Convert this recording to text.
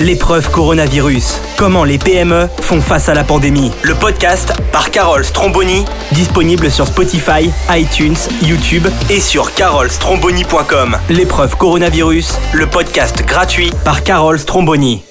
L'épreuve coronavirus. Comment les PME font face à la pandémie. Le podcast par Carole Stromboni, disponible sur Spotify, iTunes, YouTube et sur carolstromboni.com. L'épreuve coronavirus, le podcast gratuit par Carole Stromboni.